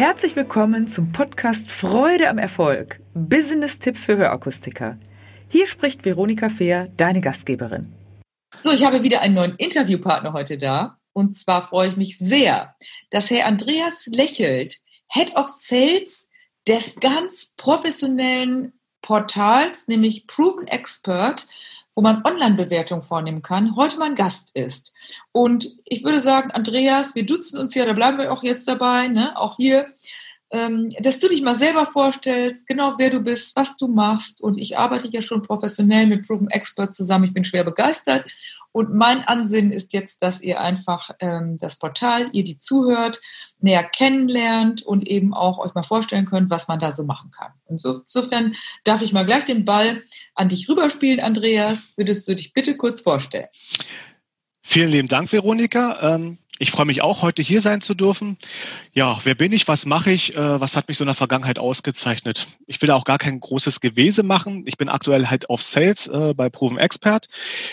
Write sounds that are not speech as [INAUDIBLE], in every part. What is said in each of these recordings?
Herzlich willkommen zum Podcast Freude am Erfolg. Business-Tipps für Hörakustiker. Hier spricht Veronika Fehr, deine Gastgeberin. So, ich habe wieder einen neuen Interviewpartner heute da. Und zwar freue ich mich sehr, dass Herr Andreas Lächelt, Head of Sales des ganz professionellen Portals, nämlich Proven Expert, wo man Online-Bewertungen vornehmen kann, heute mein Gast ist. Und ich würde sagen, Andreas, wir duzen uns ja, da bleiben wir auch jetzt dabei, ne? auch hier dass du dich mal selber vorstellst, genau wer du bist, was du machst. Und ich arbeite ja schon professionell mit Proven Expert zusammen. Ich bin schwer begeistert. Und mein Ansinnen ist jetzt, dass ihr einfach ähm, das Portal, ihr die zuhört, näher kennenlernt und eben auch euch mal vorstellen könnt, was man da so machen kann. Insofern darf ich mal gleich den Ball an dich rüberspielen, Andreas. Würdest du dich bitte kurz vorstellen? Vielen lieben Dank, Veronika. Ähm, ich freue mich auch, heute hier sein zu dürfen. Ja, wer bin ich? Was mache ich? Äh, was hat mich so in der Vergangenheit ausgezeichnet? Ich will auch gar kein großes Gewese machen. Ich bin aktuell halt auf Sales äh, bei Proven Expert.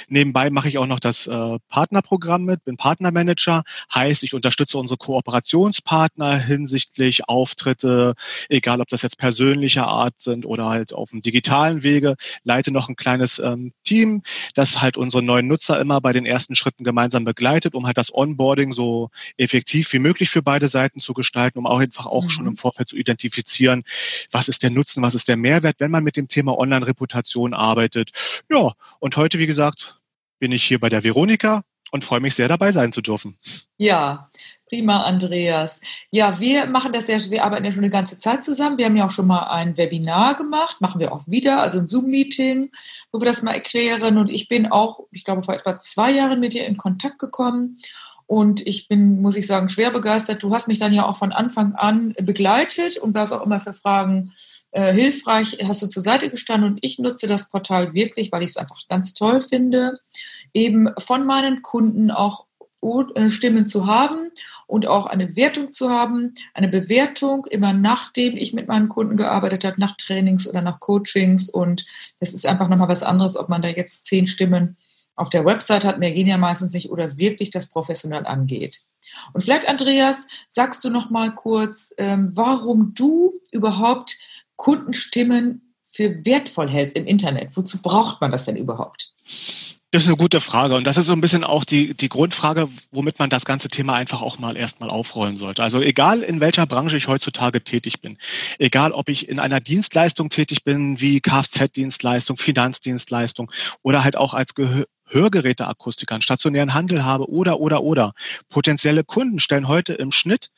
Nebenbei mache ich auch noch das äh, Partnerprogramm mit, bin Partnermanager. Heißt, ich unterstütze unsere Kooperationspartner hinsichtlich Auftritte, egal ob das jetzt persönlicher Art sind oder halt auf dem digitalen Wege. Leite noch ein kleines ähm, Team, das halt unsere neuen Nutzer immer bei den ersten Schritten gemeinsam begleitet, um halt das Onboarding so effektiv wie möglich für beide Seiten zu gestalten, um auch einfach auch mhm. schon im Vorfeld zu identifizieren, was ist der Nutzen, was ist der Mehrwert, wenn man mit dem Thema Online-Reputation arbeitet. Ja, und heute, wie gesagt, bin ich hier bei der Veronika und freue mich sehr dabei sein zu dürfen. Ja, prima, Andreas. Ja, wir machen das ja, wir arbeiten ja schon eine ganze Zeit zusammen. Wir haben ja auch schon mal ein Webinar gemacht, machen wir auch wieder, also ein Zoom-Meeting, wo wir das mal erklären. Und ich bin auch, ich glaube, vor etwa zwei Jahren mit dir in Kontakt gekommen und ich bin, muss ich sagen, schwer begeistert. Du hast mich dann ja auch von Anfang an begleitet und warst auch immer für Fragen äh, hilfreich, hast du zur Seite gestanden. Und ich nutze das Portal wirklich, weil ich es einfach ganz toll finde, eben von meinen Kunden auch äh, Stimmen zu haben und auch eine Wertung zu haben, eine Bewertung immer nachdem ich mit meinen Kunden gearbeitet habe, nach Trainings oder nach Coachings und das ist einfach nochmal was anderes, ob man da jetzt zehn Stimmen auf der Website hat, ja meistens nicht oder wirklich das professionell angeht. Und vielleicht, Andreas, sagst du noch mal kurz, ähm, warum du überhaupt Kundenstimmen für wertvoll hältst im Internet. Wozu braucht man das denn überhaupt? Das ist eine gute Frage und das ist so ein bisschen auch die, die Grundfrage, womit man das ganze Thema einfach auch mal erstmal aufrollen sollte. Also egal in welcher Branche ich heutzutage tätig bin, egal ob ich in einer Dienstleistung tätig bin, wie Kfz-Dienstleistung, Finanzdienstleistung oder halt auch als Gehör Hörgeräteakustiker, einen stationären Handel habe oder, oder, oder. Potenzielle Kunden stellen heute im Schnitt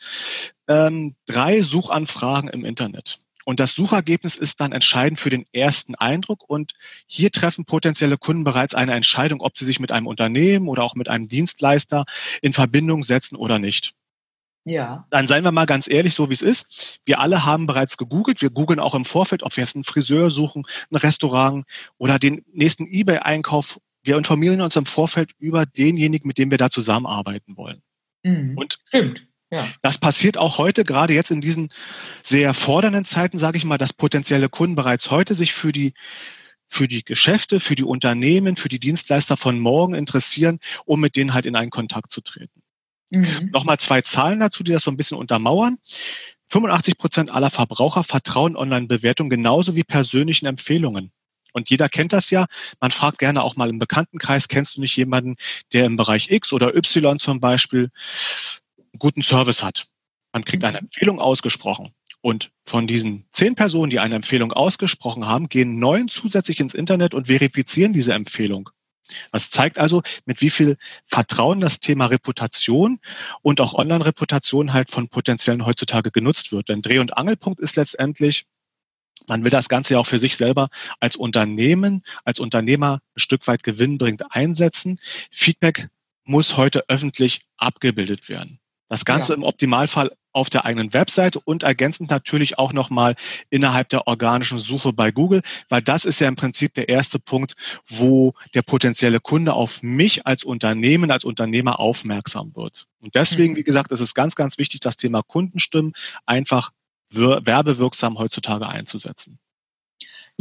ähm, drei Suchanfragen im Internet. Und das Suchergebnis ist dann entscheidend für den ersten Eindruck. Und hier treffen potenzielle Kunden bereits eine Entscheidung, ob sie sich mit einem Unternehmen oder auch mit einem Dienstleister in Verbindung setzen oder nicht. Ja. Dann seien wir mal ganz ehrlich, so wie es ist. Wir alle haben bereits gegoogelt. Wir googeln auch im Vorfeld, ob wir jetzt einen Friseur suchen, ein Restaurant oder den nächsten eBay-Einkauf. Wir informieren uns im Vorfeld über denjenigen, mit dem wir da zusammenarbeiten wollen. Mhm. Und Stimmt. Ja. Das passiert auch heute, gerade jetzt in diesen sehr fordernden Zeiten, sage ich mal, dass potenzielle Kunden bereits heute sich für die für die Geschäfte, für die Unternehmen, für die Dienstleister von morgen interessieren, um mit denen halt in einen Kontakt zu treten. Mhm. Nochmal zwei Zahlen dazu, die das so ein bisschen untermauern. 85 Prozent aller Verbraucher vertrauen Online-Bewertungen genauso wie persönlichen Empfehlungen. Und jeder kennt das ja. Man fragt gerne auch mal im Bekanntenkreis, kennst du nicht jemanden, der im Bereich X oder Y zum Beispiel guten Service hat. Man kriegt eine mhm. Empfehlung ausgesprochen. Und von diesen zehn Personen, die eine Empfehlung ausgesprochen haben, gehen neun zusätzlich ins Internet und verifizieren diese Empfehlung. Das zeigt also, mit wie viel Vertrauen das Thema Reputation und auch Online-Reputation halt von Potenziellen heutzutage genutzt wird. Denn Dreh- und Angelpunkt ist letztendlich, man will das Ganze ja auch für sich selber als Unternehmen, als Unternehmer ein Stück weit gewinnbringend einsetzen. Feedback muss heute öffentlich abgebildet werden. Das Ganze ja. im Optimalfall auf der eigenen Webseite und ergänzend natürlich auch nochmal innerhalb der organischen Suche bei Google, weil das ist ja im Prinzip der erste Punkt, wo der potenzielle Kunde auf mich als Unternehmen, als Unternehmer aufmerksam wird. Und deswegen, mhm. wie gesagt, ist es ganz, ganz wichtig, das Thema Kundenstimmen einfach werbewirksam heutzutage einzusetzen.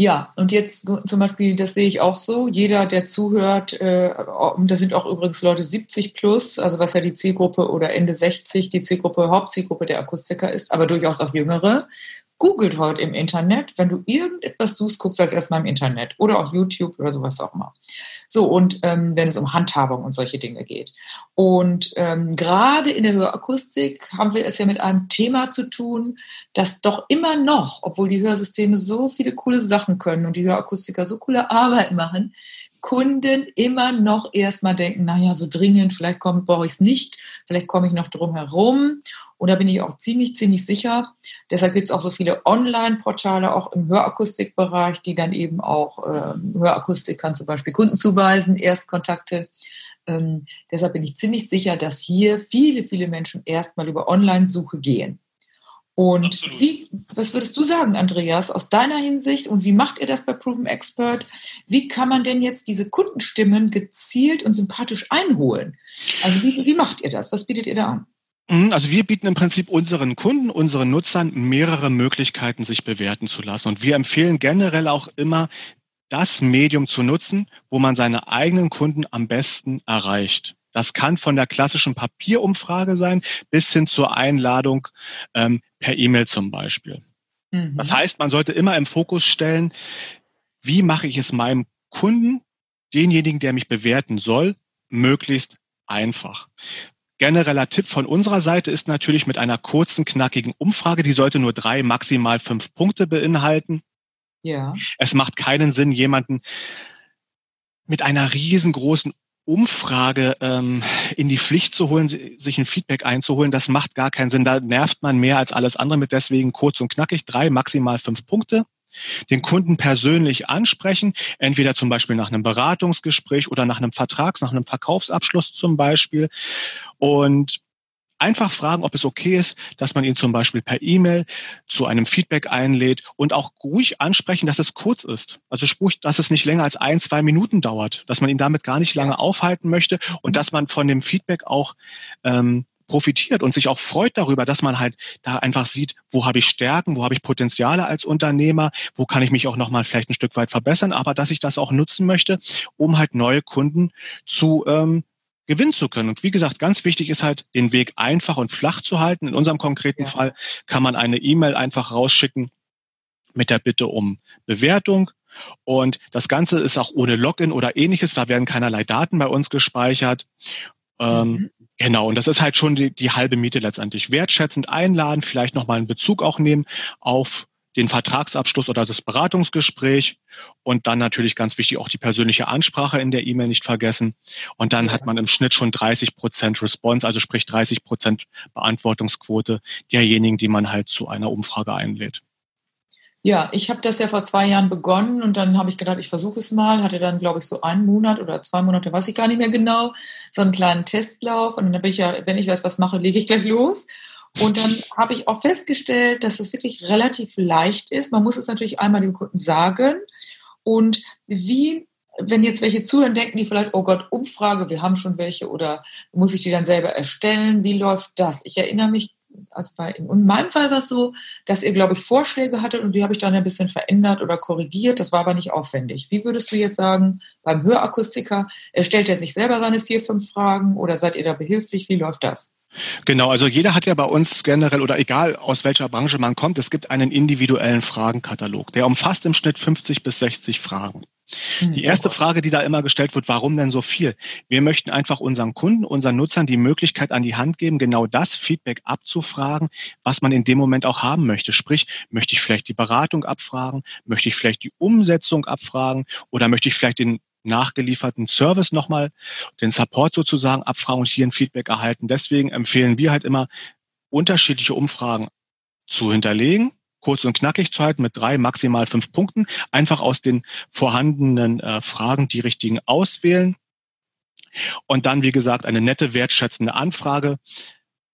Ja, und jetzt zum Beispiel, das sehe ich auch so, jeder, der zuhört, äh, da sind auch übrigens Leute 70 plus, also was ja die Zielgruppe oder Ende 60 die Zielgruppe, Hauptzielgruppe der Akustiker ist, aber durchaus auch jüngere, googelt heute im Internet. Wenn du irgendetwas suchst, guckst du als erstmal im Internet oder auch YouTube oder sowas auch mal. So, und ähm, wenn es um Handhabung und solche Dinge geht. Und ähm, gerade in der Hörakustik haben wir es ja mit einem Thema zu tun, das doch immer noch, obwohl die Hörsysteme so viele coole Sachen können und die Hörakustiker so coole Arbeit machen, Kunden immer noch erstmal denken, naja, so dringend, vielleicht brauche ich es nicht, vielleicht komme ich noch drum herum. Und da bin ich auch ziemlich, ziemlich sicher. Deshalb gibt es auch so viele Online-Portale, auch im Hörakustikbereich, die dann eben auch ähm, Hörakustik kann zum Beispiel Kunden zuweisen, Erstkontakte. Ähm, deshalb bin ich ziemlich sicher, dass hier viele, viele Menschen erstmal über Online-Suche gehen. Und wie, was würdest du sagen, Andreas, aus deiner Hinsicht und wie macht ihr das bei Proven Expert? Wie kann man denn jetzt diese Kundenstimmen gezielt und sympathisch einholen? Also wie, wie macht ihr das? Was bietet ihr da an? Mhm, also wir bieten im Prinzip unseren Kunden, unseren Nutzern mehrere Möglichkeiten, sich bewerten zu lassen. Und wir empfehlen generell auch immer, das Medium zu nutzen, wo man seine eigenen Kunden am besten erreicht. Das kann von der klassischen Papierumfrage sein bis hin zur Einladung ähm, per E-Mail zum Beispiel. Mhm. Das heißt, man sollte immer im Fokus stellen, wie mache ich es meinem Kunden, denjenigen, der mich bewerten soll, möglichst einfach. Genereller Tipp von unserer Seite ist natürlich mit einer kurzen, knackigen Umfrage, die sollte nur drei, maximal fünf Punkte beinhalten. Ja. Es macht keinen Sinn, jemanden mit einer riesengroßen Umfrage ähm, in die Pflicht zu holen, sich ein Feedback einzuholen, das macht gar keinen Sinn. Da nervt man mehr als alles andere mit deswegen kurz und knackig, drei, maximal fünf Punkte. Den Kunden persönlich ansprechen, entweder zum Beispiel nach einem Beratungsgespräch oder nach einem Vertrags, nach einem Verkaufsabschluss zum Beispiel. Und einfach fragen, ob es okay ist, dass man ihn zum Beispiel per E-Mail zu einem Feedback einlädt und auch ruhig ansprechen, dass es kurz ist. Also sprich, dass es nicht länger als ein, zwei Minuten dauert, dass man ihn damit gar nicht lange aufhalten möchte und dass man von dem Feedback auch ähm, profitiert und sich auch freut darüber, dass man halt da einfach sieht, wo habe ich Stärken, wo habe ich Potenziale als Unternehmer, wo kann ich mich auch nochmal vielleicht ein Stück weit verbessern, aber dass ich das auch nutzen möchte, um halt neue Kunden zu ähm, gewinnen zu können. Und wie gesagt, ganz wichtig ist halt, den Weg einfach und flach zu halten. In unserem konkreten ja. Fall kann man eine E-Mail einfach rausschicken mit der Bitte um Bewertung. Und das Ganze ist auch ohne Login oder ähnliches. Da werden keinerlei Daten bei uns gespeichert. Ähm, mhm. Genau, und das ist halt schon die, die halbe Miete letztendlich. Wertschätzend einladen, vielleicht nochmal einen Bezug auch nehmen auf den Vertragsabschluss oder das Beratungsgespräch und dann natürlich ganz wichtig auch die persönliche Ansprache in der E-Mail nicht vergessen. Und dann hat man im Schnitt schon 30 Prozent Response, also sprich 30 Prozent Beantwortungsquote derjenigen, die man halt zu einer Umfrage einlädt. Ja, ich habe das ja vor zwei Jahren begonnen und dann habe ich gedacht, ich versuche es mal. Hatte dann, glaube ich, so einen Monat oder zwei Monate, weiß ich gar nicht mehr genau, so einen kleinen Testlauf. Und dann bin ich ja, wenn ich weiß, was mache, lege ich gleich los. Und dann habe ich auch festgestellt, dass es wirklich relativ leicht ist. Man muss es natürlich einmal dem Kunden sagen. Und wie, wenn jetzt welche zuhören, denken die vielleicht, oh Gott, Umfrage, wir haben schon welche oder muss ich die dann selber erstellen? Wie läuft das? Ich erinnere mich, also bei, in meinem Fall war es so, dass ihr, glaube ich, Vorschläge hattet und die habe ich dann ein bisschen verändert oder korrigiert. Das war aber nicht aufwendig. Wie würdest du jetzt sagen, beim Hörakustiker, erstellt er sich selber seine vier, fünf Fragen oder seid ihr da behilflich? Wie läuft das? Genau, also jeder hat ja bei uns generell oder egal aus welcher Branche man kommt, es gibt einen individuellen Fragenkatalog, der umfasst im Schnitt 50 bis 60 Fragen. Hm, die erste Frage, die da immer gestellt wird, warum denn so viel? Wir möchten einfach unseren Kunden, unseren Nutzern die Möglichkeit an die Hand geben, genau das Feedback abzufragen, was man in dem Moment auch haben möchte. Sprich, möchte ich vielleicht die Beratung abfragen? Möchte ich vielleicht die Umsetzung abfragen? Oder möchte ich vielleicht den nachgelieferten Service nochmal, den Support sozusagen abfragen und hier ein Feedback erhalten. Deswegen empfehlen wir halt immer, unterschiedliche Umfragen zu hinterlegen, kurz und knackig zu halten mit drei, maximal fünf Punkten, einfach aus den vorhandenen äh, Fragen die richtigen auswählen und dann, wie gesagt, eine nette, wertschätzende Anfrage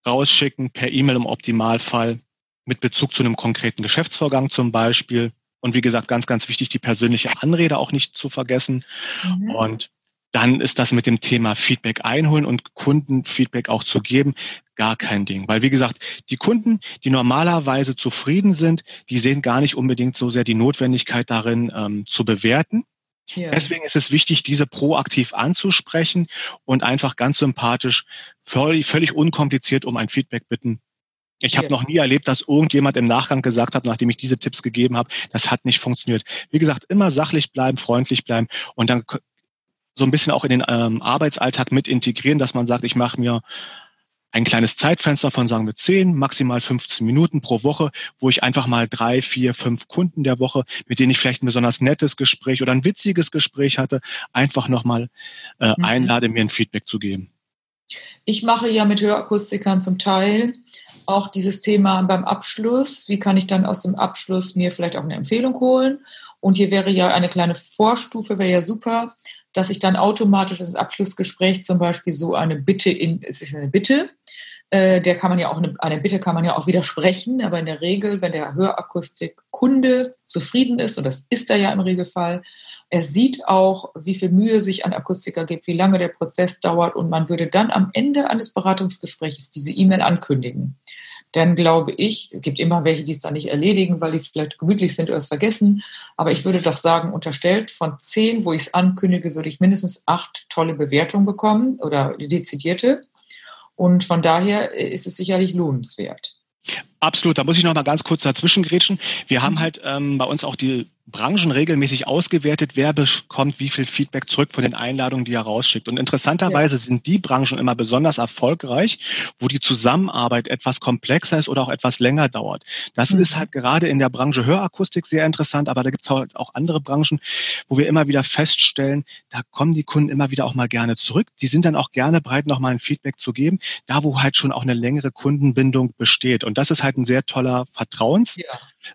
rausschicken, per E-Mail im Optimalfall, mit Bezug zu einem konkreten Geschäftsvorgang zum Beispiel und wie gesagt, ganz, ganz wichtig, die persönliche Anrede auch nicht zu vergessen. Mhm. Und dann ist das mit dem Thema Feedback einholen und Kundenfeedback auch zu geben gar kein Ding. Weil, wie gesagt, die Kunden, die normalerweise zufrieden sind, die sehen gar nicht unbedingt so sehr die Notwendigkeit darin, ähm, zu bewerten. Ja. Deswegen ist es wichtig, diese proaktiv anzusprechen und einfach ganz sympathisch, völlig, völlig unkompliziert um ein Feedback bitten. Ich habe noch nie erlebt, dass irgendjemand im Nachgang gesagt hat, nachdem ich diese Tipps gegeben habe, das hat nicht funktioniert. Wie gesagt, immer sachlich bleiben, freundlich bleiben und dann so ein bisschen auch in den ähm, Arbeitsalltag mit integrieren, dass man sagt, ich mache mir ein kleines Zeitfenster von, sagen wir, 10, maximal 15 Minuten pro Woche, wo ich einfach mal drei, vier, fünf Kunden der Woche, mit denen ich vielleicht ein besonders nettes Gespräch oder ein witziges Gespräch hatte, einfach nochmal äh, mhm. einlade, mir ein Feedback zu geben. Ich mache ja mit Hörakustikern zum Teil auch dieses Thema beim Abschluss. Wie kann ich dann aus dem Abschluss mir vielleicht auch eine Empfehlung holen? Und hier wäre ja eine kleine Vorstufe, wäre ja super, dass ich dann automatisch das Abschlussgespräch zum Beispiel so eine Bitte in, es ist eine Bitte, äh, der kann man ja auch, eine, eine Bitte kann man ja auch widersprechen, aber in der Regel, wenn der Hörakustikkunde zufrieden ist, und das ist er ja im Regelfall, er sieht auch, wie viel Mühe sich ein Akustiker gibt, wie lange der Prozess dauert und man würde dann am Ende eines Beratungsgesprächs diese E-Mail ankündigen dann glaube ich, es gibt immer welche, die es dann nicht erledigen, weil die vielleicht gemütlich sind oder es vergessen. Aber ich würde doch sagen, unterstellt von zehn, wo ich es ankündige, würde ich mindestens acht tolle Bewertungen bekommen oder dezidierte. Und von daher ist es sicherlich lohnenswert. Absolut, da muss ich noch mal ganz kurz dazwischen grätschen. Wir haben mhm. halt ähm, bei uns auch die Branchen regelmäßig ausgewertet, wer bekommt wie viel Feedback zurück von den Einladungen, die er rausschickt. Und interessanterweise ja. sind die Branchen immer besonders erfolgreich, wo die Zusammenarbeit etwas komplexer ist oder auch etwas länger dauert. Das mhm. ist halt gerade in der Branche Hörakustik sehr interessant, aber da gibt es halt auch andere Branchen, wo wir immer wieder feststellen, da kommen die Kunden immer wieder auch mal gerne zurück. Die sind dann auch gerne bereit, nochmal ein Feedback zu geben, da wo halt schon auch eine längere Kundenbindung besteht. Und das ist halt ein sehr toller Vertrauens, ja.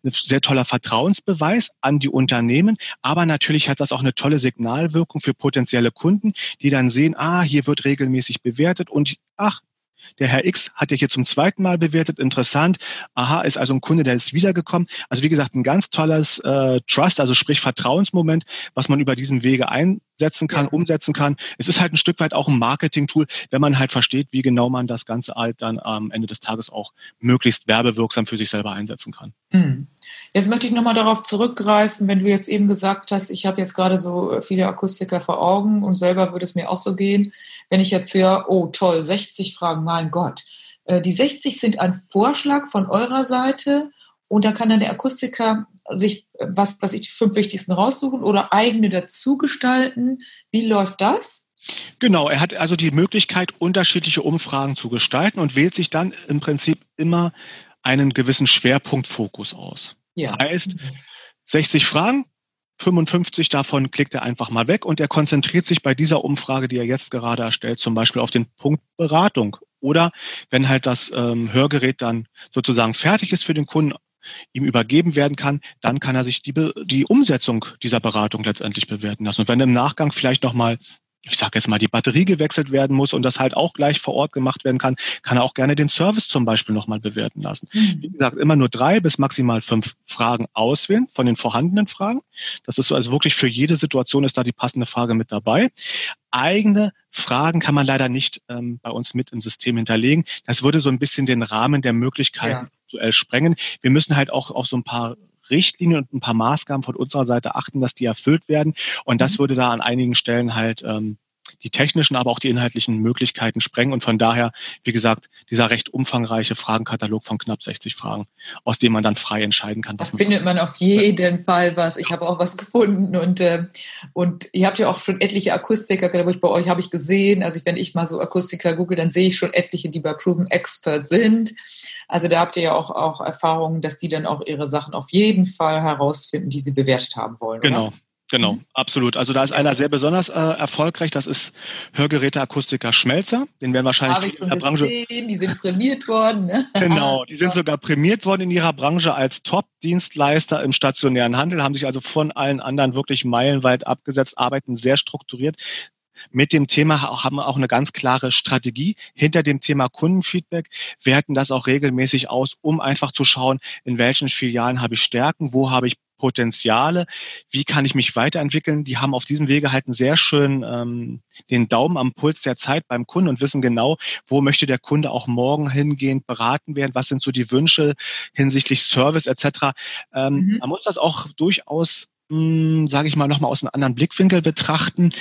Ein sehr toller Vertrauensbeweis an die Unternehmen. Aber natürlich hat das auch eine tolle Signalwirkung für potenzielle Kunden, die dann sehen, ah, hier wird regelmäßig bewertet und ach, der Herr X hat ja hier zum zweiten Mal bewertet. Interessant. Aha, ist also ein Kunde, der ist wiedergekommen. Also wie gesagt, ein ganz tolles äh, Trust, also sprich Vertrauensmoment, was man über diesen Wege einsetzen kann, ja. umsetzen kann. Es ist halt ein Stück weit auch ein Marketing-Tool, wenn man halt versteht, wie genau man das Ganze halt dann am Ende des Tages auch möglichst werbewirksam für sich selber einsetzen kann. Mhm. Jetzt möchte ich nochmal darauf zurückgreifen, wenn du jetzt eben gesagt hast, ich habe jetzt gerade so viele Akustiker vor Augen und selber würde es mir auch so gehen, wenn ich jetzt höre, oh toll, 60 Fragen, mein Gott. Äh, die 60 sind ein Vorschlag von eurer Seite und da kann dann der Akustiker sich, was, was ich, die fünf wichtigsten raussuchen oder eigene dazu gestalten. Wie läuft das? Genau, er hat also die Möglichkeit, unterschiedliche Umfragen zu gestalten und wählt sich dann im Prinzip immer einen gewissen Schwerpunktfokus aus. Ja. Heißt, 60 Fragen, 55 davon klickt er einfach mal weg und er konzentriert sich bei dieser Umfrage, die er jetzt gerade erstellt, zum Beispiel auf den Punkt Beratung. Oder wenn halt das ähm, Hörgerät dann sozusagen fertig ist für den Kunden, ihm übergeben werden kann, dann kann er sich die, die Umsetzung dieser Beratung letztendlich bewerten lassen. Und wenn im Nachgang vielleicht nochmal ich sage jetzt mal, die Batterie gewechselt werden muss und das halt auch gleich vor Ort gemacht werden kann, kann er auch gerne den Service zum Beispiel nochmal bewerten lassen. Mhm. Wie gesagt, immer nur drei bis maximal fünf Fragen auswählen von den vorhandenen Fragen. Das ist so, also wirklich für jede Situation ist da die passende Frage mit dabei. Eigene Fragen kann man leider nicht ähm, bei uns mit im System hinterlegen. Das würde so ein bisschen den Rahmen der Möglichkeiten ja. Sprengen. Wir müssen halt auch auf so ein paar Richtlinien und ein paar Maßgaben von unserer Seite achten, dass die erfüllt werden. Und das mhm. würde da an einigen Stellen halt ähm, die technischen, aber auch die inhaltlichen Möglichkeiten sprengen. Und von daher, wie gesagt, dieser recht umfangreiche Fragenkatalog von knapp 60 Fragen, aus dem man dann frei entscheiden kann. Was da findet man auf jeden Fall was. Ich habe auch was gefunden und, äh, und ihr habt ja auch schon etliche Akustiker, glaube ich, bei euch habe ich gesehen. Also wenn ich mal so Akustiker google, dann sehe ich schon etliche, die bei Proven Expert sind. Also da habt ihr ja auch, auch Erfahrungen, dass die dann auch ihre Sachen auf jeden Fall herausfinden, die sie bewertet haben wollen. Genau. Oder? Genau, mhm. absolut. Also da ist einer sehr besonders äh, erfolgreich. Das ist Hörgeräteakustiker Schmelzer. Den werden wahrscheinlich in der Branche. Gesehen. Die sind prämiert worden. Ne? [LAUGHS] Genau, die sind sogar prämiert worden in ihrer Branche als Top-Dienstleister im stationären Handel, haben sich also von allen anderen wirklich meilenweit abgesetzt, arbeiten sehr strukturiert, mit dem Thema haben auch eine ganz klare Strategie hinter dem Thema Kundenfeedback, werten das auch regelmäßig aus, um einfach zu schauen, in welchen Filialen habe ich Stärken, wo habe ich Potenziale, wie kann ich mich weiterentwickeln. Die haben auf diesem Wege halt einen sehr schönen ähm, den Daumen am Puls der Zeit beim Kunden und wissen genau, wo möchte der Kunde auch morgen hingehend beraten werden, was sind so die Wünsche hinsichtlich Service etc. Ähm, mhm. Man muss das auch durchaus sage ich mal, nochmal aus einem anderen Blickwinkel betrachten.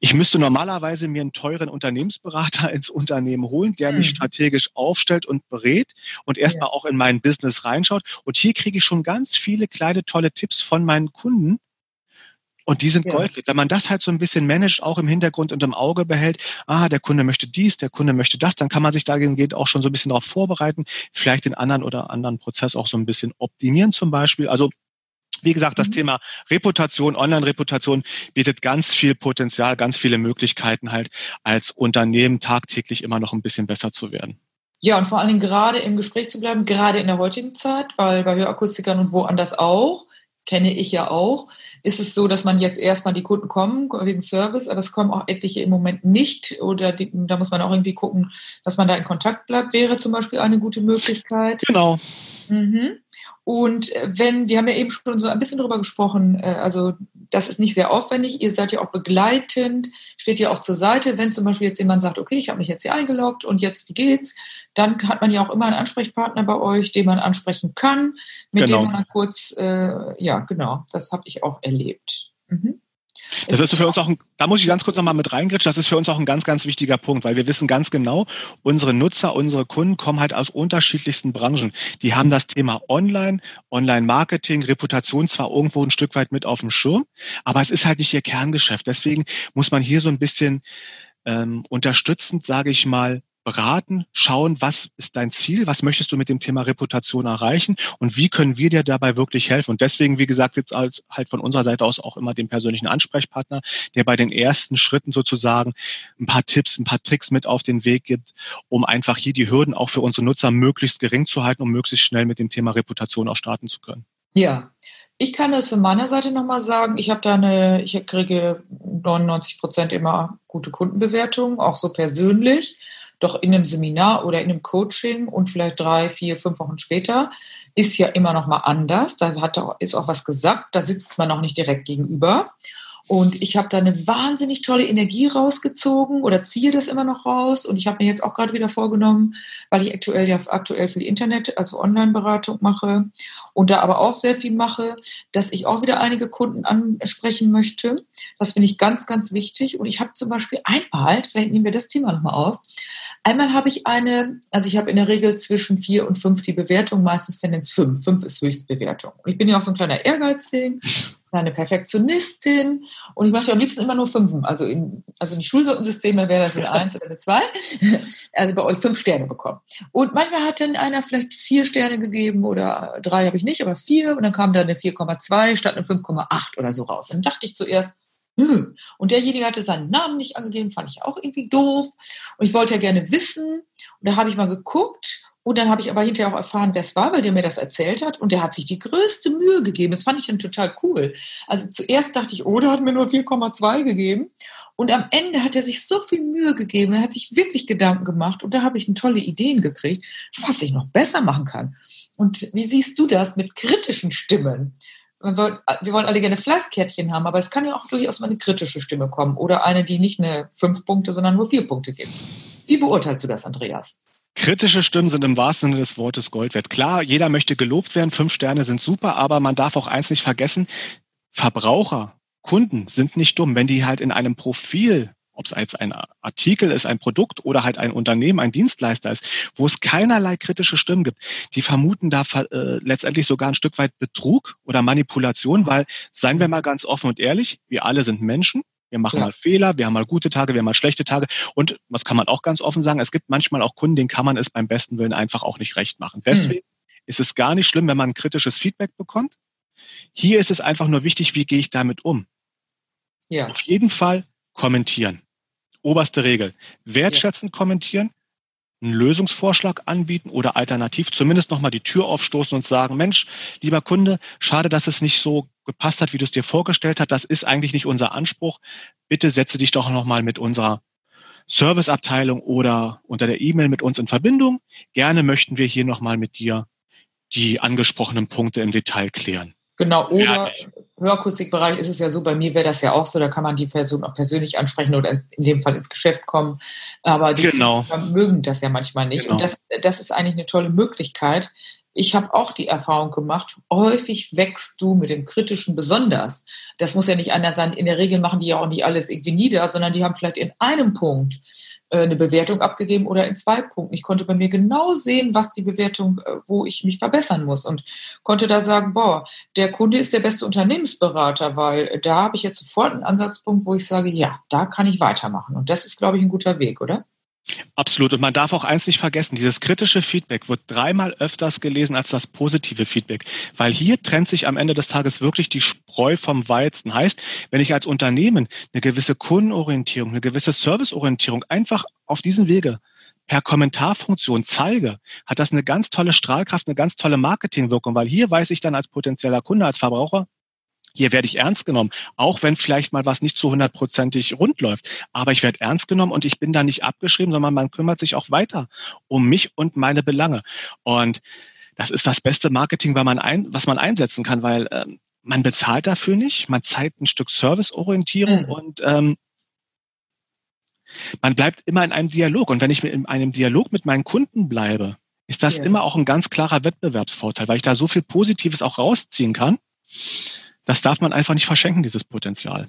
Ich müsste normalerweise mir einen teuren Unternehmensberater [LAUGHS] ins Unternehmen holen, der mich hm. strategisch aufstellt und berät und erstmal ja. auch in mein Business reinschaut. Und hier kriege ich schon ganz viele kleine, tolle Tipps von meinen Kunden. Und die sind ja. Gold. Wenn man das halt so ein bisschen managt, auch im Hintergrund und im Auge behält, ah, der Kunde möchte dies, der Kunde möchte das, dann kann man sich dahingehend auch schon so ein bisschen darauf vorbereiten, vielleicht den anderen oder anderen Prozess auch so ein bisschen optimieren zum Beispiel. Also wie gesagt, das mhm. Thema Reputation, Online-Reputation bietet ganz viel Potenzial, ganz viele Möglichkeiten halt als Unternehmen tagtäglich immer noch ein bisschen besser zu werden. Ja, und vor allen Dingen gerade im Gespräch zu bleiben, gerade in der heutigen Zeit, weil bei Hörakustikern und woanders auch, kenne ich ja auch, ist es so, dass man jetzt erstmal die Kunden kommen wegen Service, aber es kommen auch etliche im Moment nicht oder die, da muss man auch irgendwie gucken, dass man da in Kontakt bleibt, wäre zum Beispiel eine gute Möglichkeit. Genau. Mhm. Und äh, wenn, wir haben ja eben schon so ein bisschen darüber gesprochen, äh, also das ist nicht sehr aufwendig, ihr seid ja auch begleitend, steht ja auch zur Seite, wenn zum Beispiel jetzt jemand sagt, okay, ich habe mich jetzt hier eingeloggt und jetzt, wie geht's? Dann hat man ja auch immer einen Ansprechpartner bei euch, den man ansprechen kann, mit genau. dem man kurz, äh, ja, genau, das habe ich auch erlebt. Mhm. Das ist für uns auch ein, da muss ich ganz kurz nochmal mit reingritschen, das ist für uns auch ein ganz, ganz wichtiger Punkt, weil wir wissen ganz genau, unsere Nutzer, unsere Kunden kommen halt aus unterschiedlichsten Branchen. Die haben das Thema Online, Online-Marketing, Reputation zwar irgendwo ein Stück weit mit auf dem Schirm, aber es ist halt nicht ihr Kerngeschäft. Deswegen muss man hier so ein bisschen ähm, unterstützend, sage ich mal, beraten, schauen, was ist dein Ziel, was möchtest du mit dem Thema Reputation erreichen und wie können wir dir dabei wirklich helfen. Und deswegen, wie gesagt, gibt es halt von unserer Seite aus auch immer den persönlichen Ansprechpartner, der bei den ersten Schritten sozusagen ein paar Tipps, ein paar Tricks mit auf den Weg gibt, um einfach hier die Hürden auch für unsere Nutzer möglichst gering zu halten, um möglichst schnell mit dem Thema Reputation auch starten zu können. Ja, ich kann das von meiner Seite nochmal sagen. Ich habe da eine, ich kriege 99 Prozent immer gute Kundenbewertungen, auch so persönlich. Doch in einem Seminar oder in einem Coaching und vielleicht drei, vier, fünf Wochen später ist ja immer noch mal anders. Da hat, ist auch was gesagt. Da sitzt man noch nicht direkt gegenüber. Und ich habe da eine wahnsinnig tolle Energie rausgezogen oder ziehe das immer noch raus. Und ich habe mir jetzt auch gerade wieder vorgenommen, weil ich aktuell ja aktuell die Internet, also Online-Beratung mache und da aber auch sehr viel mache, dass ich auch wieder einige Kunden ansprechen möchte. Das finde ich ganz, ganz wichtig. Und ich habe zum Beispiel einmal, vielleicht nehmen wir das Thema nochmal auf, einmal habe ich eine, also ich habe in der Regel zwischen vier und fünf die Bewertung, meistens Tendenz fünf. Fünf ist Höchstbewertung. Und ich bin ja auch so ein kleiner Ehrgeizling eine Perfektionistin und ich möchte am liebsten immer nur Fünfen. Also in, also in Schulsortensystemen wäre das eine Eins oder eine Zwei. [LAUGHS] Also bei euch fünf Sterne bekommen. Und manchmal hat dann einer vielleicht vier Sterne gegeben oder drei habe ich nicht, aber vier und dann kam da eine 4,2 statt eine 5,8 oder so raus. Dann dachte ich zuerst, hm. Und derjenige hatte seinen Namen nicht angegeben, fand ich auch irgendwie doof. Und ich wollte ja gerne wissen. Und da habe ich mal geguckt und dann habe ich aber hinterher auch erfahren, wer es war, weil der mir das erzählt hat. Und der hat sich die größte Mühe gegeben. Das fand ich dann total cool. Also zuerst dachte ich, oh, der hat mir nur 4,2 gegeben. Und am Ende hat er sich so viel Mühe gegeben. Er hat sich wirklich Gedanken gemacht. Und da habe ich tolle Ideen gekriegt, was ich noch besser machen kann. Und wie siehst du das mit kritischen Stimmen? Wir wollen alle gerne Flasskärtchen haben, aber es kann ja auch durchaus mal eine kritische Stimme kommen oder eine, die nicht eine fünf Punkte, sondern nur vier Punkte gibt. Wie beurteilst du das, Andreas? Kritische Stimmen sind im wahrsten Sinne des Wortes Gold wert. Klar, jeder möchte gelobt werden, fünf Sterne sind super, aber man darf auch eins nicht vergessen, Verbraucher, Kunden sind nicht dumm. Wenn die halt in einem Profil, ob es jetzt ein Artikel ist, ein Produkt oder halt ein Unternehmen, ein Dienstleister ist, wo es keinerlei kritische Stimmen gibt, die vermuten da äh, letztendlich sogar ein Stück weit Betrug oder Manipulation, weil, seien wir mal ganz offen und ehrlich, wir alle sind Menschen, wir machen ja. mal Fehler, wir haben mal gute Tage, wir haben mal schlechte Tage. Und was kann man auch ganz offen sagen, es gibt manchmal auch Kunden, denen kann man es beim besten Willen einfach auch nicht recht machen. Deswegen hm. ist es gar nicht schlimm, wenn man kritisches Feedback bekommt. Hier ist es einfach nur wichtig, wie gehe ich damit um? Ja. Auf jeden Fall kommentieren. Oberste Regel. Wertschätzend ja. kommentieren, einen Lösungsvorschlag anbieten oder alternativ zumindest nochmal die Tür aufstoßen und sagen, Mensch, lieber Kunde, schade, dass es nicht so gepasst hat, wie du es dir vorgestellt hast. Das ist eigentlich nicht unser Anspruch. Bitte setze dich doch nochmal mit unserer Serviceabteilung oder unter der E-Mail mit uns in Verbindung. Gerne möchten wir hier nochmal mit dir die angesprochenen Punkte im Detail klären. Genau, oder ja, Hörakustikbereich ist es ja so, bei mir wäre das ja auch so, da kann man die Person auch persönlich ansprechen oder in dem Fall ins Geschäft kommen. Aber die genau. mögen das ja manchmal nicht. Genau. Und das, das ist eigentlich eine tolle Möglichkeit. Ich habe auch die Erfahrung gemacht, häufig wächst du mit dem Kritischen besonders. Das muss ja nicht einer sein. In der Regel machen die ja auch nicht alles irgendwie nieder, sondern die haben vielleicht in einem Punkt eine Bewertung abgegeben oder in zwei Punkten. Ich konnte bei mir genau sehen, was die Bewertung, äh, wo ich mich verbessern muss und konnte da sagen, boah, der Kunde ist der beste Unternehmensberater, weil da habe ich jetzt sofort einen Ansatzpunkt, wo ich sage, ja, da kann ich weitermachen. Und das ist, glaube ich, ein guter Weg, oder? Absolut. Und man darf auch eins nicht vergessen, dieses kritische Feedback wird dreimal öfters gelesen als das positive Feedback, weil hier trennt sich am Ende des Tages wirklich die Spreu vom Weizen. Heißt, wenn ich als Unternehmen eine gewisse Kundenorientierung, eine gewisse Serviceorientierung einfach auf diesem Wege per Kommentarfunktion zeige, hat das eine ganz tolle Strahlkraft, eine ganz tolle Marketingwirkung, weil hier weiß ich dann als potenzieller Kunde, als Verbraucher, hier werde ich ernst genommen, auch wenn vielleicht mal was nicht zu hundertprozentig rund läuft. Aber ich werde ernst genommen und ich bin da nicht abgeschrieben, sondern man kümmert sich auch weiter um mich und meine Belange. Und das ist das beste Marketing, was man, ein, was man einsetzen kann, weil ähm, man bezahlt dafür nicht, man zeigt ein Stück Serviceorientierung mhm. und ähm, man bleibt immer in einem Dialog. Und wenn ich in einem Dialog mit meinen Kunden bleibe, ist das ja. immer auch ein ganz klarer Wettbewerbsvorteil, weil ich da so viel Positives auch rausziehen kann das darf man einfach nicht verschenken, dieses Potenzial.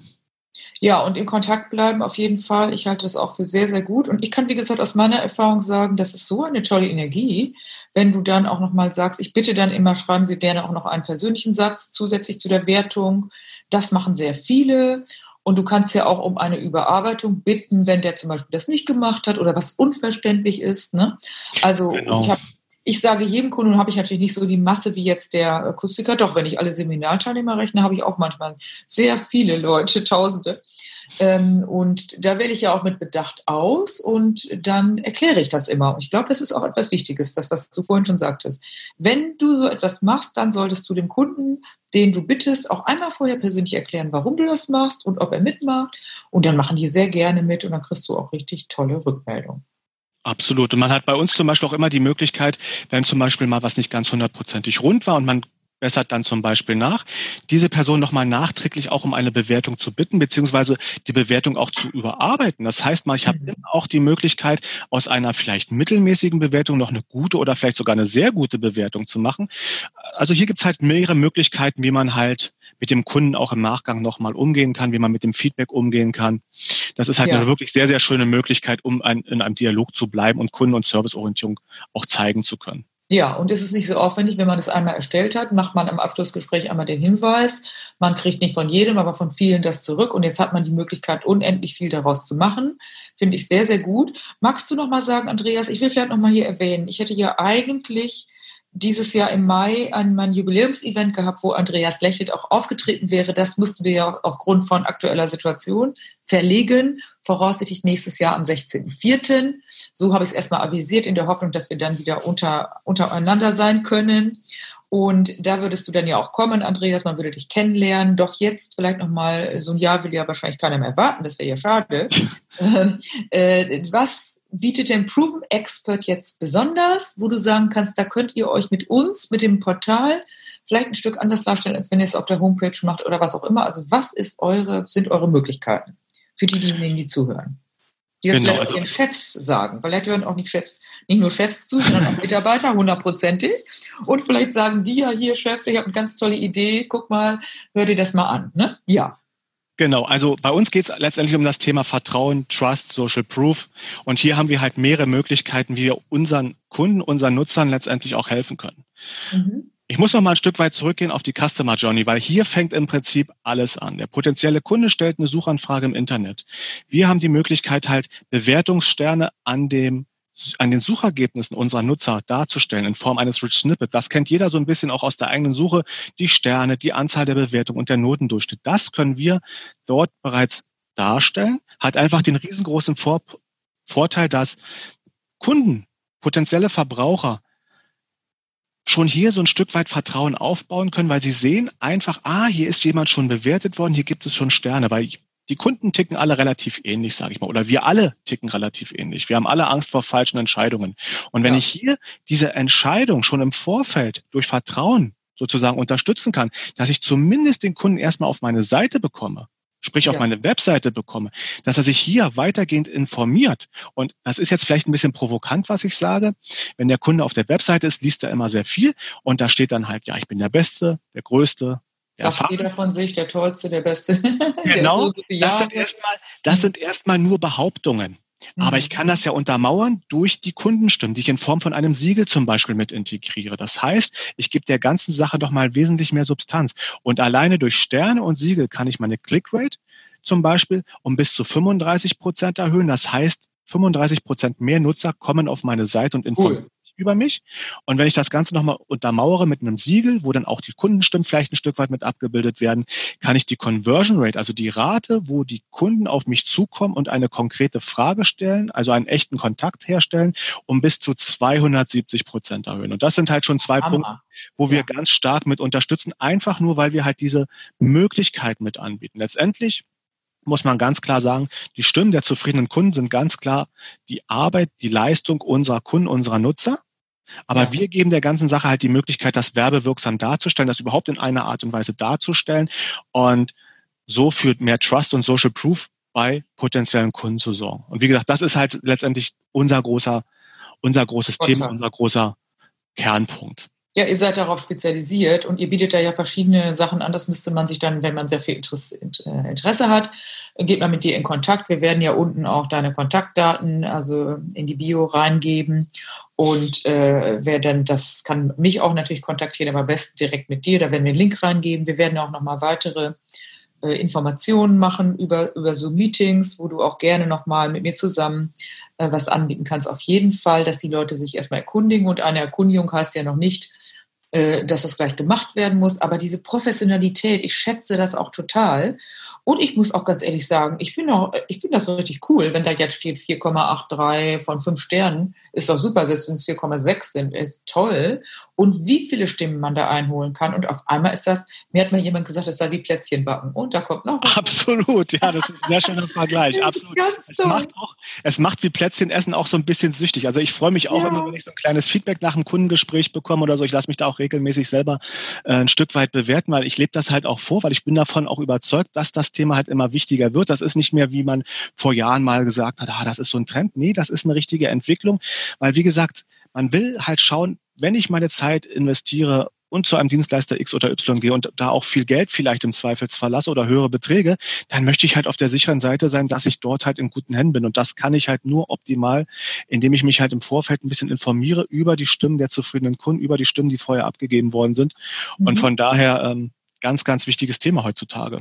Ja, und in Kontakt bleiben auf jeden Fall. Ich halte das auch für sehr, sehr gut. Und ich kann, wie gesagt, aus meiner Erfahrung sagen, das ist so eine tolle Energie, wenn du dann auch nochmal sagst, ich bitte dann immer, schreiben Sie gerne auch noch einen persönlichen Satz zusätzlich zu der Wertung. Das machen sehr viele. Und du kannst ja auch um eine Überarbeitung bitten, wenn der zum Beispiel das nicht gemacht hat oder was unverständlich ist. Ne? Also genau. ich habe ich sage jedem Kunden, habe ich natürlich nicht so die Masse wie jetzt der Akustiker. Doch, wenn ich alle Seminarteilnehmer rechne, habe ich auch manchmal sehr viele Leute, Tausende. Ähm, und da wähle ich ja auch mit Bedacht aus und dann erkläre ich das immer. Und ich glaube, das ist auch etwas Wichtiges, das, was du vorhin schon sagtest. Wenn du so etwas machst, dann solltest du dem Kunden, den du bittest, auch einmal vorher persönlich erklären, warum du das machst und ob er mitmacht. Und dann machen die sehr gerne mit und dann kriegst du auch richtig tolle Rückmeldungen. Absolut. Und man hat bei uns zum Beispiel auch immer die Möglichkeit, wenn zum Beispiel mal was nicht ganz hundertprozentig rund war und man bessert dann zum Beispiel nach, diese Person nochmal nachträglich auch um eine Bewertung zu bitten, beziehungsweise die Bewertung auch zu überarbeiten. Das heißt mal, ich habe mhm. auch die Möglichkeit, aus einer vielleicht mittelmäßigen Bewertung noch eine gute oder vielleicht sogar eine sehr gute Bewertung zu machen. Also hier gibt es halt mehrere Möglichkeiten, wie man halt mit dem Kunden auch im Nachgang nochmal umgehen kann, wie man mit dem Feedback umgehen kann. Das ist halt ja. eine wirklich sehr, sehr schöne Möglichkeit, um ein, in einem Dialog zu bleiben und Kunden- und Serviceorientierung auch zeigen zu können. Ja, und ist es nicht so aufwendig, wenn man das einmal erstellt hat, macht man am Abschlussgespräch einmal den Hinweis. Man kriegt nicht von jedem, aber von vielen das zurück. Und jetzt hat man die Möglichkeit, unendlich viel daraus zu machen. Finde ich sehr, sehr gut. Magst du noch mal sagen, Andreas, ich will vielleicht noch mal hier erwähnen, ich hätte ja eigentlich dieses Jahr im Mai ein mein Jubiläumsevent gehabt, wo Andreas Lächelt auch aufgetreten wäre. Das mussten wir ja aufgrund von aktueller Situation verlegen, voraussichtlich nächstes Jahr am 16.04. So habe ich es erstmal avisiert in der Hoffnung, dass wir dann wieder unter, untereinander sein können. Und da würdest du dann ja auch kommen, Andreas, man würde dich kennenlernen. Doch jetzt vielleicht nochmal, so ein Jahr will ja wahrscheinlich keiner mehr warten, das wäre ja schade. [LAUGHS] Ähm, äh, was bietet denn Proven Expert jetzt besonders, wo du sagen kannst, da könnt ihr euch mit uns, mit dem Portal, vielleicht ein Stück anders darstellen, als wenn ihr es auf der Homepage macht oder was auch immer. Also was ist eure, sind eure Möglichkeiten für die, diejenigen, die zuhören? Die das genau, vielleicht also, ihren Chefs sagen, weil vielleicht hören auch nicht Chefs, nicht nur Chefs zu, sondern auch Mitarbeiter, hundertprozentig. Und vielleicht sagen die ja hier, Chef, ich habe eine ganz tolle Idee, guck mal, hör dir das mal an. Ne? Ja. Genau, also bei uns geht es letztendlich um das Thema Vertrauen, Trust, Social Proof. Und hier haben wir halt mehrere Möglichkeiten, wie wir unseren Kunden, unseren Nutzern letztendlich auch helfen können. Mhm. Ich muss noch mal ein Stück weit zurückgehen auf die Customer Journey, weil hier fängt im Prinzip alles an. Der potenzielle Kunde stellt eine Suchanfrage im Internet. Wir haben die Möglichkeit halt Bewertungssterne an dem an den Suchergebnissen unserer Nutzer darzustellen in Form eines Rich Snippet. Das kennt jeder so ein bisschen auch aus der eigenen Suche. Die Sterne, die Anzahl der Bewertungen und der Notendurchschnitt. Das können wir dort bereits darstellen. Hat einfach den riesengroßen Vor Vorteil, dass Kunden, potenzielle Verbraucher schon hier so ein Stück weit Vertrauen aufbauen können, weil sie sehen einfach, ah, hier ist jemand schon bewertet worden, hier gibt es schon Sterne, weil die Kunden ticken alle relativ ähnlich, sage ich mal, oder wir alle ticken relativ ähnlich. Wir haben alle Angst vor falschen Entscheidungen. Und wenn ja. ich hier diese Entscheidung schon im Vorfeld durch Vertrauen sozusagen unterstützen kann, dass ich zumindest den Kunden erstmal auf meine Seite bekomme, sprich ja. auf meine Webseite bekomme, dass er sich hier weitergehend informiert. Und das ist jetzt vielleicht ein bisschen provokant, was ich sage. Wenn der Kunde auf der Webseite ist, liest er immer sehr viel und da steht dann halt, ja, ich bin der Beste, der Größte, der Sagt jeder von sich, der Tollste, der Beste. [LAUGHS] Genau, das sind erstmal, das sind erstmal nur Behauptungen. Aber mhm. ich kann das ja untermauern durch die Kundenstimmen, die ich in Form von einem Siegel zum Beispiel mit integriere. Das heißt, ich gebe der ganzen Sache doch mal wesentlich mehr Substanz. Und alleine durch Sterne und Siegel kann ich meine Clickrate zum Beispiel um bis zu 35 Prozent erhöhen. Das heißt, 35 Prozent mehr Nutzer kommen auf meine Seite und informieren über mich. Und wenn ich das Ganze nochmal untermauere mit einem Siegel, wo dann auch die Kundenstimmen vielleicht ein Stück weit mit abgebildet werden, kann ich die Conversion Rate, also die Rate, wo die Kunden auf mich zukommen und eine konkrete Frage stellen, also einen echten Kontakt herstellen, um bis zu 270 Prozent erhöhen. Und das sind halt schon zwei Hammer. Punkte, wo wir ganz stark mit unterstützen, einfach nur, weil wir halt diese Möglichkeit mit anbieten. Letztendlich muss man ganz klar sagen, die Stimmen der zufriedenen Kunden sind ganz klar die Arbeit, die Leistung unserer Kunden, unserer Nutzer. Aber ja. wir geben der ganzen Sache halt die Möglichkeit, das werbewirksam darzustellen, das überhaupt in einer Art und Weise darzustellen und so für mehr Trust und Social Proof bei potenziellen Kunden zu sorgen. Und wie gesagt, das ist halt letztendlich unser großer, unser großes okay. Thema, unser großer Kernpunkt. Ja, ihr seid darauf spezialisiert und ihr bietet da ja verschiedene Sachen an. Das müsste man sich dann, wenn man sehr viel äh, Interesse hat, geht man mit dir in Kontakt. Wir werden ja unten auch deine Kontaktdaten, also in die Bio reingeben. Und äh, wer dann, das kann mich auch natürlich kontaktieren, aber am besten direkt mit dir. Da werden wir einen Link reingeben. Wir werden auch nochmal weitere äh, Informationen machen über, über so Meetings, wo du auch gerne nochmal mit mir zusammen äh, was anbieten kannst. Auf jeden Fall, dass die Leute sich erstmal erkundigen und eine Erkundigung heißt ja noch nicht, äh, dass das gleich gemacht werden muss, aber diese Professionalität, ich schätze das auch total. Und ich muss auch ganz ehrlich sagen, ich finde auch, ich finde das richtig cool, wenn da jetzt steht 4,83 von 5 Sternen, ist doch super, selbst wenn es 4,6 sind, ist toll. Und wie viele Stimmen man da einholen kann. Und auf einmal ist das, mir hat mal jemand gesagt, das sei wie Plätzchen backen. Und da kommt noch was. Absolut, ja, das ist ein sehr schöner Vergleich. [LAUGHS] Absolut. Ganz es macht auch, es macht wie Plätzchen essen auch so ein bisschen süchtig. Also ich freue mich auch ja. immer, wenn ich so ein kleines Feedback nach einem Kundengespräch bekomme oder so. Ich lasse mich da auch regelmäßig selber äh, ein Stück weit bewerten, weil ich lebe das halt auch vor, weil ich bin davon auch überzeugt, dass das Thema halt immer wichtiger wird. Das ist nicht mehr, wie man vor Jahren mal gesagt hat, ah, das ist so ein Trend. Nee, das ist eine richtige Entwicklung, weil wie gesagt, man will halt schauen, wenn ich meine Zeit investiere und zu einem Dienstleister X oder Y gehe und da auch viel Geld vielleicht im Zweifelsfall lasse oder höhere Beträge, dann möchte ich halt auf der sicheren Seite sein, dass ich dort halt in guten Händen bin. Und das kann ich halt nur optimal, indem ich mich halt im Vorfeld ein bisschen informiere über die Stimmen der zufriedenen Kunden, über die Stimmen, die vorher abgegeben worden sind. Mhm. Und von daher ähm, ganz, ganz wichtiges Thema heutzutage.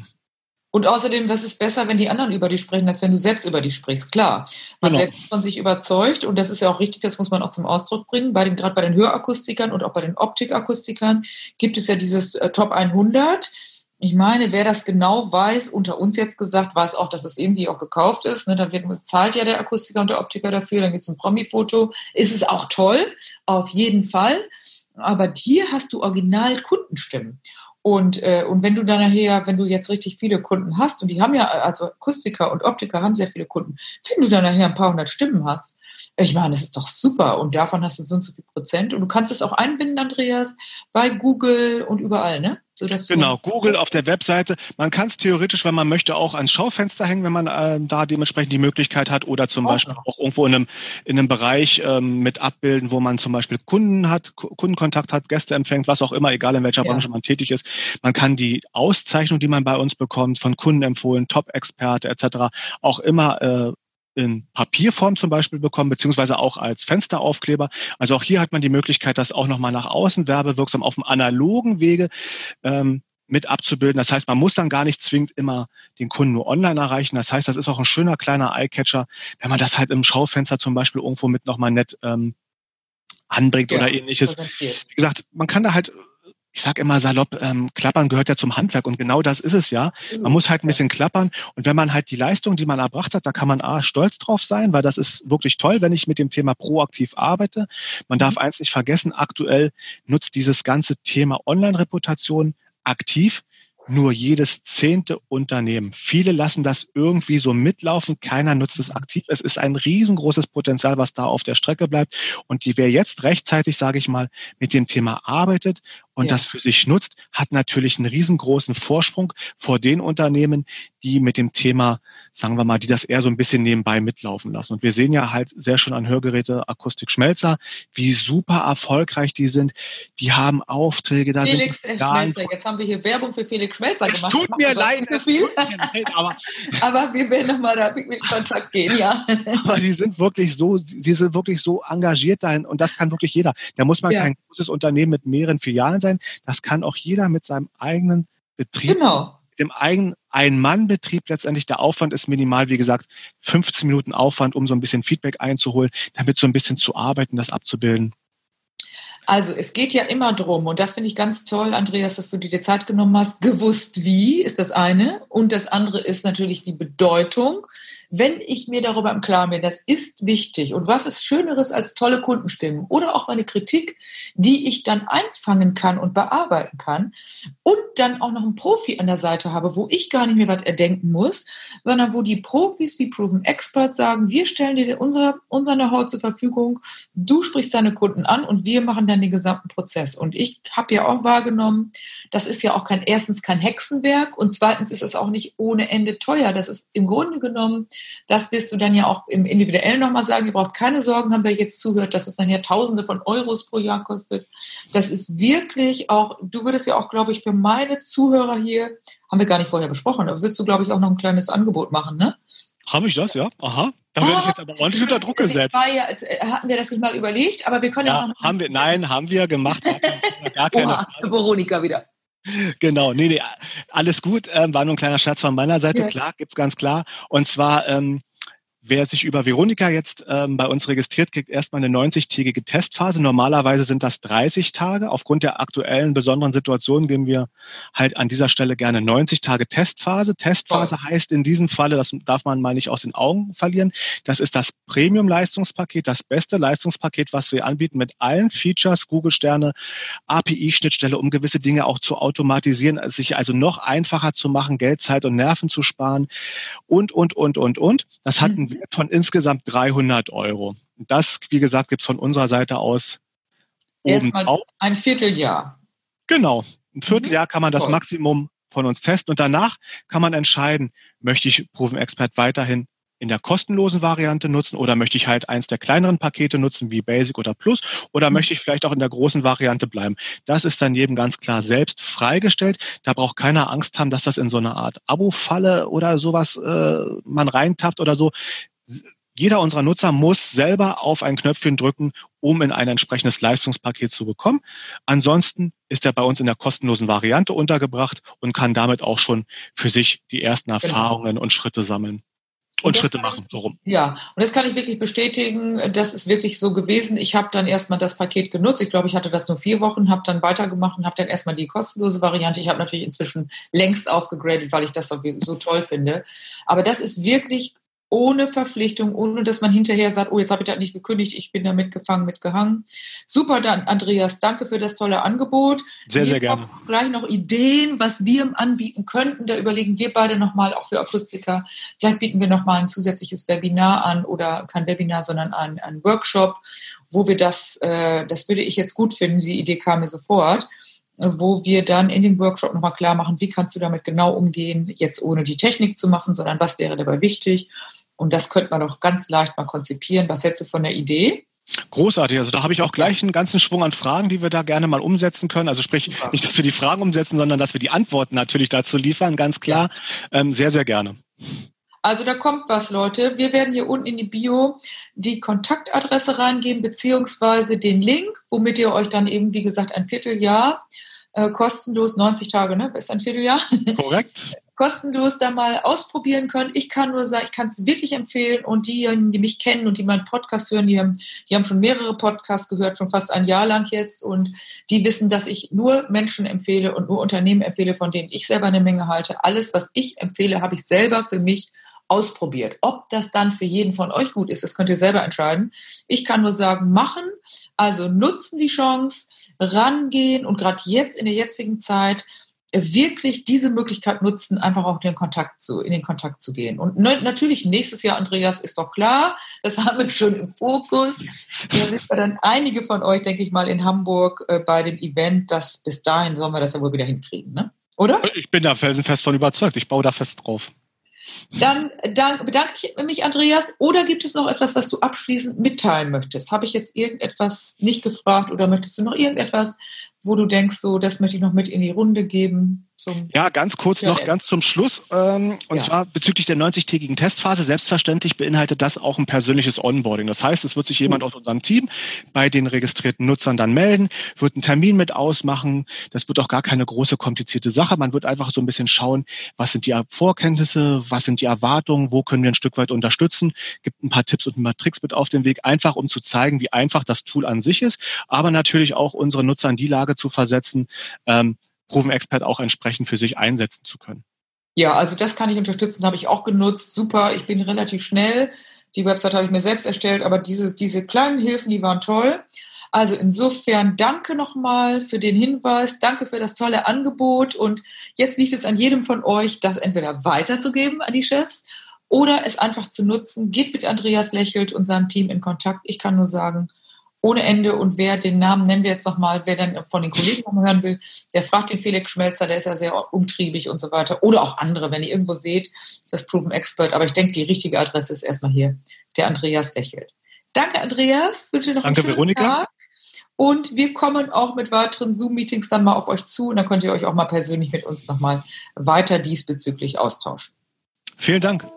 Und außerdem, was ist besser, wenn die anderen über dich sprechen, als wenn du selbst über dich sprichst? Klar, man genau. selbst von sich überzeugt und das ist ja auch richtig, das muss man auch zum Ausdruck bringen. Bei den, gerade bei den Hörakustikern und auch bei den Optikakustikern gibt es ja dieses äh, Top 100. Ich meine, wer das genau weiß, unter uns jetzt gesagt, weiß auch, dass es irgendwie auch gekauft ist. Ne? Dann wird, zahlt ja der Akustiker und der Optiker dafür, dann gibt es ein Promi-Foto. Ist es auch toll, auf jeden Fall. Aber hier hast du original Kundenstimmen. Und, äh, und wenn du dann nachher, wenn du jetzt richtig viele Kunden hast, und die haben ja, also Akustiker und Optiker haben sehr viele Kunden, wenn du dann nachher ein paar hundert Stimmen hast, ich meine, das ist doch super. Und davon hast du so und so viel Prozent. Und du kannst es auch einbinden, Andreas, bei Google und überall, ne? Genau, Google auf der Webseite. Man kann es theoretisch, wenn man möchte, auch ans Schaufenster hängen, wenn man äh, da dementsprechend die Möglichkeit hat oder zum auch Beispiel noch. auch irgendwo in einem, in einem Bereich ähm, mit abbilden, wo man zum Beispiel Kunden hat, Kundenkontakt hat, Gäste empfängt, was auch immer, egal in welcher ja. Branche man tätig ist. Man kann die Auszeichnung, die man bei uns bekommt, von Kunden empfohlen, Top-Experte etc., auch immer äh, in Papierform zum Beispiel bekommen, beziehungsweise auch als Fensteraufkleber. Also auch hier hat man die Möglichkeit, das auch nochmal nach außen werbewirksam auf dem analogen Wege ähm, mit abzubilden. Das heißt, man muss dann gar nicht zwingend immer den Kunden nur online erreichen. Das heißt, das ist auch ein schöner kleiner Eyecatcher, wenn man das halt im Schaufenster zum Beispiel irgendwo mit nochmal nett ähm, anbringt ja, oder ähnliches. Wie gesagt, man kann da halt ich sage immer salopp, ähm, Klappern gehört ja zum Handwerk und genau das ist es ja. Man muss halt ein bisschen klappern und wenn man halt die Leistung, die man erbracht hat, da kann man A, stolz drauf sein, weil das ist wirklich toll, wenn ich mit dem Thema proaktiv arbeite. Man darf mhm. eins nicht vergessen, aktuell nutzt dieses ganze Thema Online-Reputation aktiv nur jedes zehnte Unternehmen. Viele lassen das irgendwie so mitlaufen, keiner nutzt es aktiv. Es ist ein riesengroßes Potenzial, was da auf der Strecke bleibt. Und die wer jetzt rechtzeitig, sage ich mal, mit dem Thema arbeitet und ja. das für sich nutzt, hat natürlich einen riesengroßen Vorsprung vor den Unternehmen, die mit dem Thema, sagen wir mal, die das eher so ein bisschen nebenbei mitlaufen lassen. Und wir sehen ja halt sehr schon an Hörgeräte Akustik Schmelzer, wie super erfolgreich die sind. Die haben Aufträge da. Felix sind Schmelzer, jetzt haben wir hier Werbung für Felix Schmelzer gemacht. Tut mir leid, es tut mir leid, aber, [LAUGHS] aber wir werden nochmal da mit Kontakt gehen, ja. [LAUGHS] aber die sind wirklich so, sie sind wirklich so engagiert dahin und das kann wirklich jeder. Da muss man ja. kein großes Unternehmen mit mehreren Filialen sein. Das kann auch jeder mit seinem eigenen Betrieb, genau. dem eigenen Ein-Mann-Betrieb letztendlich. Der Aufwand ist minimal, wie gesagt, 15 Minuten Aufwand, um so ein bisschen Feedback einzuholen, damit so ein bisschen zu arbeiten, das abzubilden. Also es geht ja immer drum, und das finde ich ganz toll, Andreas, dass du dir die Zeit genommen hast. Gewusst wie ist das eine. Und das andere ist natürlich die Bedeutung. Wenn ich mir darüber im Klaren bin, das ist wichtig. Und was ist Schöneres als tolle Kundenstimmen oder auch meine Kritik, die ich dann einfangen kann und bearbeiten kann und dann auch noch einen Profi an der Seite habe, wo ich gar nicht mehr was erdenken muss, sondern wo die Profis wie Proven Expert sagen, wir stellen dir unser, unser Know-how zur Verfügung, du sprichst deine Kunden an und wir machen dann den gesamten Prozess. Und ich habe ja auch wahrgenommen, das ist ja auch kein, erstens kein Hexenwerk und zweitens ist es auch nicht ohne Ende teuer. Das ist im Grunde genommen, das wirst du dann ja auch im Individuellen nochmal sagen, ihr braucht keine Sorgen haben, wer jetzt zuhört, dass es dann ja Tausende von Euros pro Jahr kostet. Das ist wirklich auch, du würdest ja auch, glaube ich, für meine Zuhörer hier, haben wir gar nicht vorher besprochen, aber würdest du, glaube ich, auch noch ein kleines Angebot machen, ne? Habe ich das, ja? Aha. Da werde ich jetzt aber ordentlich unter Druck gesetzt. Ja, hatten wir das nicht mal überlegt, aber wir können ja, ja noch. Haben wir, nein, haben wir gemacht. Gar keine Oha, Veronika wieder. Genau, nee, nee, alles gut. Ähm, war nur ein kleiner Scherz von meiner Seite, ja. klar, gibt's ganz klar. Und zwar ähm, Wer sich über Veronika jetzt ähm, bei uns registriert, kriegt erstmal eine 90-tägige Testphase. Normalerweise sind das 30 Tage. Aufgrund der aktuellen besonderen Situation geben wir halt an dieser Stelle gerne 90 Tage Testphase. Testphase oh. heißt in diesem Falle, das darf man mal nicht aus den Augen verlieren, das ist das Premium-Leistungspaket, das beste Leistungspaket, was wir anbieten mit allen Features, Google-Sterne, API-Schnittstelle, um gewisse Dinge auch zu automatisieren, sich also noch einfacher zu machen, Geld, Zeit und Nerven zu sparen und, und, und, und, und. Das hat mhm. Von insgesamt 300 Euro. Das, wie gesagt, gibt es von unserer Seite aus Erstmal ein Vierteljahr. Genau. Ein Vierteljahr kann man das Toll. Maximum von uns testen und danach kann man entscheiden, möchte ich Proven Expert weiterhin in der kostenlosen Variante nutzen oder möchte ich halt eins der kleineren Pakete nutzen wie Basic oder Plus oder mhm. möchte ich vielleicht auch in der großen Variante bleiben. Das ist dann jedem ganz klar selbst freigestellt. Da braucht keiner Angst haben, dass das in so eine Art Abo-Falle oder sowas äh, man reintappt oder so. Jeder unserer Nutzer muss selber auf ein Knöpfchen drücken, um in ein entsprechendes Leistungspaket zu bekommen. Ansonsten ist er bei uns in der kostenlosen Variante untergebracht und kann damit auch schon für sich die ersten genau. Erfahrungen und Schritte sammeln. Und, und Schritte machen, so rum. Ja, und das kann ich wirklich bestätigen. Das ist wirklich so gewesen. Ich habe dann erstmal das Paket genutzt. Ich glaube, ich hatte das nur vier Wochen, habe dann weitergemacht und habe dann erstmal die kostenlose Variante. Ich habe natürlich inzwischen längst aufgegradet, weil ich das so toll finde. Aber das ist wirklich ohne Verpflichtung, ohne dass man hinterher sagt, oh, jetzt habe ich das nicht gekündigt, ich bin da mitgefangen, mitgehangen. Super, dann Andreas, danke für das tolle Angebot. Sehr, wir sehr gerne. Gleich noch Ideen, was wir anbieten könnten. Da überlegen wir beide nochmal, auch für Akustiker. Vielleicht bieten wir nochmal ein zusätzliches Webinar an oder kein Webinar, sondern ein, ein Workshop, wo wir das, äh, das würde ich jetzt gut finden, die Idee kam mir sofort wo wir dann in dem Workshop nochmal klar machen, wie kannst du damit genau umgehen, jetzt ohne die Technik zu machen, sondern was wäre dabei wichtig. Und das könnte man doch ganz leicht mal konzipieren. Was hältst du von der Idee? Großartig. Also da habe ich auch gleich einen ganzen Schwung an Fragen, die wir da gerne mal umsetzen können. Also sprich, Super. nicht, dass wir die Fragen umsetzen, sondern dass wir die Antworten natürlich dazu liefern, ganz klar. Ja. Ähm, sehr, sehr gerne. Also da kommt was, Leute. Wir werden hier unten in die Bio die Kontaktadresse reingeben, beziehungsweise den Link, womit ihr euch dann eben, wie gesagt, ein Vierteljahr äh, kostenlos, 90 Tage, ne? Ist ein Vierteljahr? Korrekt. [LAUGHS] kostenlos da mal ausprobieren könnt. Ich kann nur sagen, ich kann es wirklich empfehlen und diejenigen, die mich kennen und die meinen Podcast hören, die haben, die haben schon mehrere Podcasts gehört, schon fast ein Jahr lang jetzt und die wissen, dass ich nur Menschen empfehle und nur Unternehmen empfehle, von denen ich selber eine Menge halte. Alles, was ich empfehle, habe ich selber für mich ausprobiert. Ob das dann für jeden von euch gut ist, das könnt ihr selber entscheiden. Ich kann nur sagen, machen, also nutzen die Chance, rangehen und gerade jetzt in der jetzigen Zeit wirklich diese Möglichkeit nutzen, einfach auch in den Kontakt zu, in den Kontakt zu gehen. Und ne, natürlich nächstes Jahr, Andreas, ist doch klar, das [LAUGHS] haben wir schon im Fokus. Da sind wir dann einige von euch, denke ich mal, in Hamburg äh, bei dem Event. Das bis dahin sollen wir das ja wohl wieder hinkriegen, ne? Oder? Ich bin da felsenfest von überzeugt. Ich baue da fest drauf. Dann, bedanke ich mich, Andreas. Oder gibt es noch etwas, was du abschließend mitteilen möchtest? Habe ich jetzt irgendetwas nicht gefragt oder möchtest du noch irgendetwas, wo du denkst, so, das möchte ich noch mit in die Runde geben? Zum ja, ganz kurz noch, ganz zum Schluss. Ähm, und ja. zwar bezüglich der 90-tägigen Testphase. Selbstverständlich beinhaltet das auch ein persönliches Onboarding. Das heißt, es wird sich jemand aus unserem Team bei den registrierten Nutzern dann melden, wird einen Termin mit ausmachen. Das wird auch gar keine große, komplizierte Sache. Man wird einfach so ein bisschen schauen, was sind die Vorkenntnisse, was sind die Erwartungen, wo können wir ein Stück weit unterstützen. Gibt ein paar Tipps und ein paar Tricks mit auf den Weg, einfach um zu zeigen, wie einfach das Tool an sich ist, aber natürlich auch unsere Nutzer in die Lage zu versetzen, ähm, Proven Expert auch entsprechend für sich einsetzen zu können. Ja, also das kann ich unterstützen, habe ich auch genutzt. Super, ich bin relativ schnell. Die Website habe ich mir selbst erstellt, aber diese, diese kleinen Hilfen, die waren toll. Also insofern danke nochmal für den Hinweis, danke für das tolle Angebot und jetzt liegt es an jedem von euch, das entweder weiterzugeben an die Chefs oder es einfach zu nutzen. Geht mit Andreas Lächelt und seinem Team in Kontakt. Ich kann nur sagen, ohne Ende. Und wer den Namen nennen wir jetzt nochmal, wer dann von den Kollegen noch hören will, der fragt den Felix Schmelzer, der ist ja sehr umtriebig und so weiter. Oder auch andere, wenn ihr irgendwo seht, das Proven Expert. Aber ich denke, die richtige Adresse ist erstmal hier, der Andreas lächelt. Danke, Andreas. Wünsche dir noch Danke, einen schönen Veronika. Tag. Und wir kommen auch mit weiteren Zoom-Meetings dann mal auf euch zu. Und dann könnt ihr euch auch mal persönlich mit uns nochmal weiter diesbezüglich austauschen. Vielen Dank.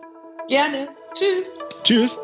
Gerne. Tschüss. Tschüss.